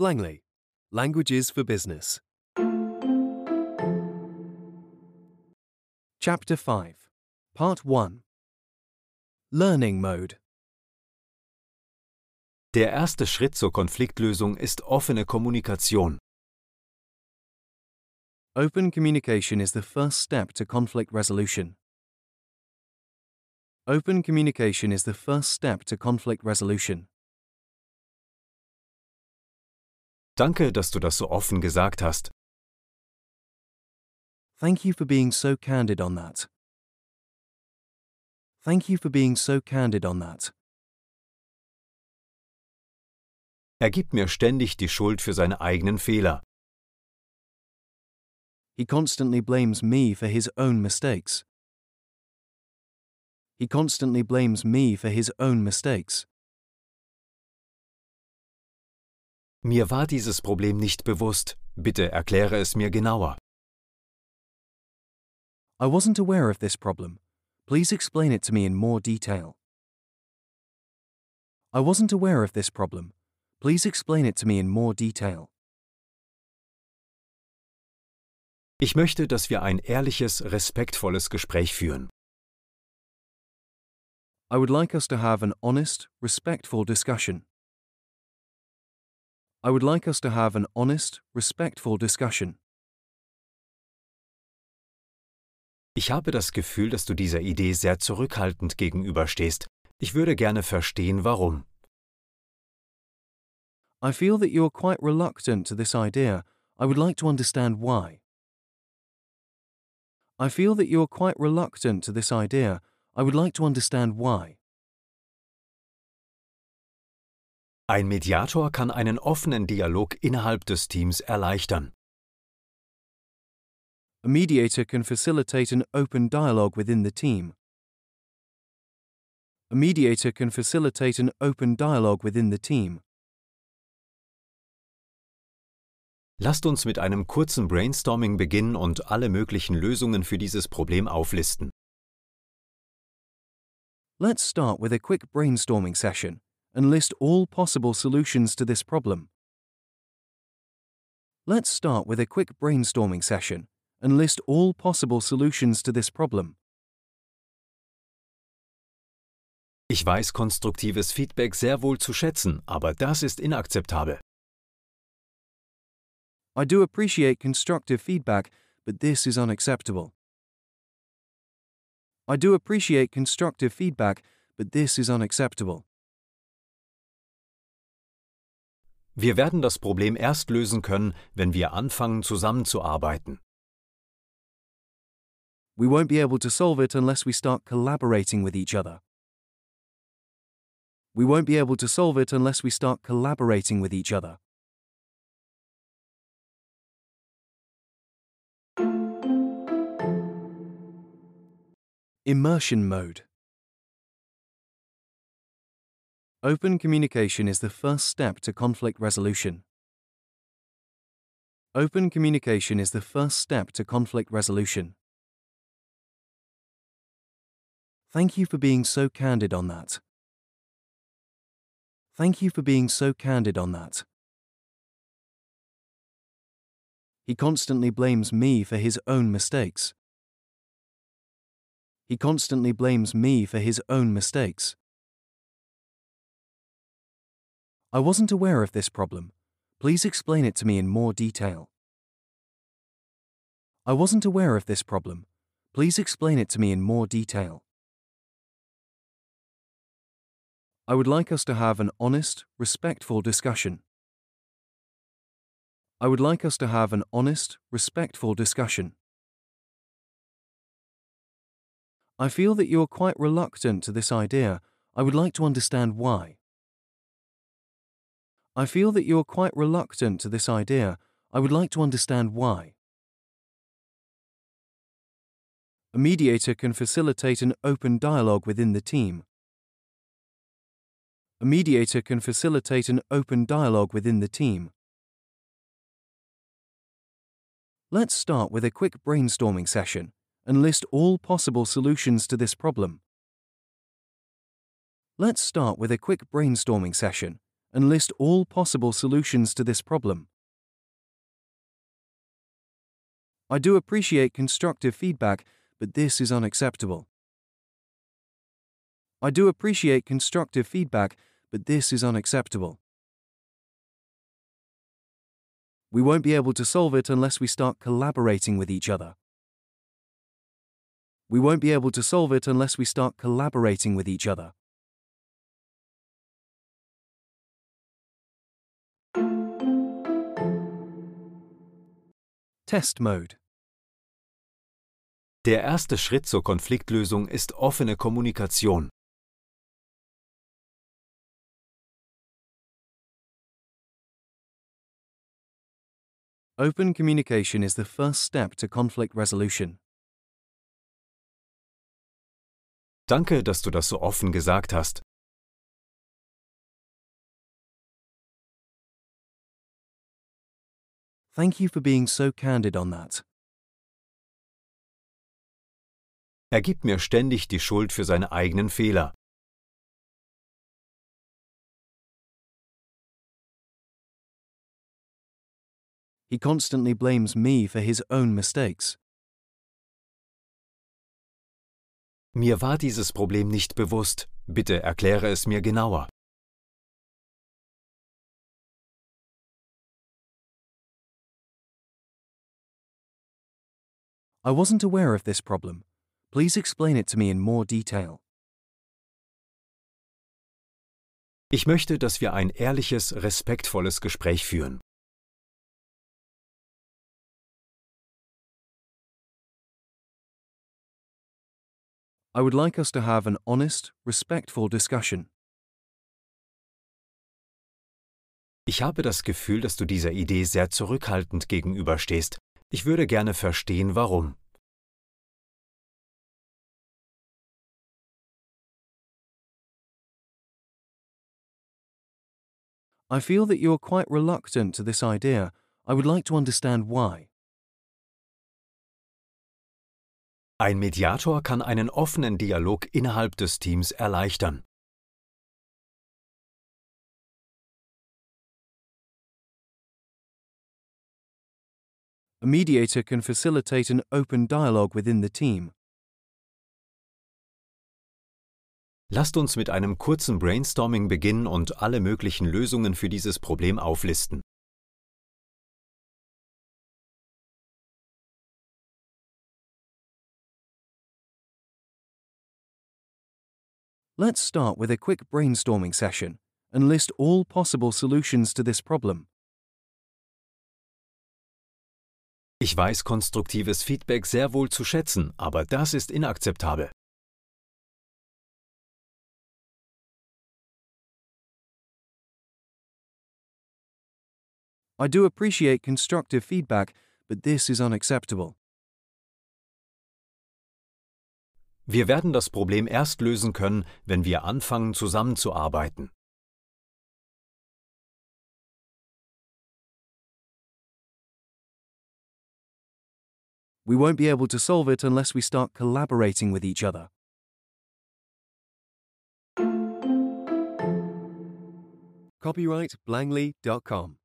Langley, Languages for Business. Chapter 5, Part 1 Learning Mode. Der erste Schritt zur Konfliktlösung ist offene Kommunikation. Open communication is the first step to conflict resolution. Open communication is the first step to conflict resolution. Danke, dass du das so offen gesagt hast. Thank you for being so candid on that. Thank you for being so candid on that. Er gibt mir ständig die Schuld für seine eigenen Fehler. He constantly blames me for his own mistakes. He constantly blames me for his own mistakes. Mir war dieses Problem nicht bewusst. Bitte erkläre es mir genauer. I wasn't aware of this problem. Please explain it to me in more detail. I wasn't aware of this problem. Please explain it to me in more detail. Ich möchte, dass wir ein ehrliches, respektvolles Gespräch führen. I would like us to have an honest, respectful discussion. I would like us to have an honest, respectful discussion. Ich habe das Gefühl, dass du dieser Idee sehr zurückhaltend gegenüberstehst. Ich würde gerne verstehen, warum. I feel that you are quite reluctant to this idea. I would like to understand why. I feel that you are quite reluctant to this idea. I would like to understand why. Ein Mediator kann einen offenen Dialog innerhalb des Teams erleichtern. A mediator can facilitate an open dialogue within the team. A mediator can facilitate an open dialogue within the team. Lasst uns mit einem kurzen Brainstorming beginnen und alle möglichen Lösungen für dieses Problem auflisten. Let's start with a quick brainstorming session and list all possible solutions to this problem. Let's start with a quick brainstorming session and list all possible solutions to this problem. Ich weiß konstruktives Feedback sehr wohl zu schätzen, aber das ist inakzeptabel. I do appreciate constructive feedback, but this is unacceptable. I do appreciate constructive feedback, but this is unacceptable. Wir werden das Problem erst lösen können, wenn wir anfangen zusammenzuarbeiten. We won't be able to solve it unless we start collaborating with each other. We won't be able to solve it unless we start collaborating with each other. Immersion mode. Open communication is the first step to conflict resolution. Open communication is the first step to conflict resolution. Thank you for being so candid on that. Thank you for being so candid on that. He constantly blames me for his own mistakes. He constantly blames me for his own mistakes. I wasn't aware of this problem. Please explain it to me in more detail. I wasn't aware of this problem. Please explain it to me in more detail. I would like us to have an honest, respectful discussion. I would like us to have an honest, respectful discussion. I feel that you are quite reluctant to this idea. I would like to understand why. I feel that you are quite reluctant to this idea. I would like to understand why. A mediator can facilitate an open dialogue within the team. A mediator can facilitate an open dialogue within the team. Let's start with a quick brainstorming session and list all possible solutions to this problem. Let's start with a quick brainstorming session and list all possible solutions to this problem. I do appreciate constructive feedback, but this is unacceptable. I do appreciate constructive feedback, but this is unacceptable. We won't be able to solve it unless we start collaborating with each other. We won't be able to solve it unless we start collaborating with each other. Test Mode Der erste Schritt zur Konfliktlösung ist offene Kommunikation. Open communication is the first step to conflict resolution. Danke, dass du das so offen gesagt hast. Thank you for being so candid on that. Er gibt mir ständig die Schuld für seine eigenen Fehler. He constantly blames me for his own mistakes. Mir war dieses Problem nicht bewusst. Bitte erkläre es mir genauer. I wasn't aware of this problem. Please explain it to me in more detail. Ich möchte, dass wir ein ehrliches, respektvolles Gespräch führen. I would like us to have an honest, respectful discussion. Ich habe das Gefühl, dass du dieser Idee sehr zurückhaltend gegenüberstehst. Ich würde gerne verstehen, warum. I feel that you are quite reluctant to this idea. I would like to understand why. Ein Mediator kann einen offenen Dialog innerhalb des Teams erleichtern. A mediator can facilitate an open dialogue within the team. Lasst uns mit einem kurzen Brainstorming beginnen und alle möglichen Lösungen für dieses Problem auflisten. Let's start with a quick brainstorming session and list all possible solutions to this problem. Ich weiß konstruktives Feedback sehr wohl zu schätzen, aber das ist inakzeptabel. I do appreciate constructive feedback, but this is unacceptable. Wir werden das Problem erst lösen können, wenn wir anfangen zusammenzuarbeiten. We won't be able to solve it unless we start collaborating with each other. Copyright Blangley.com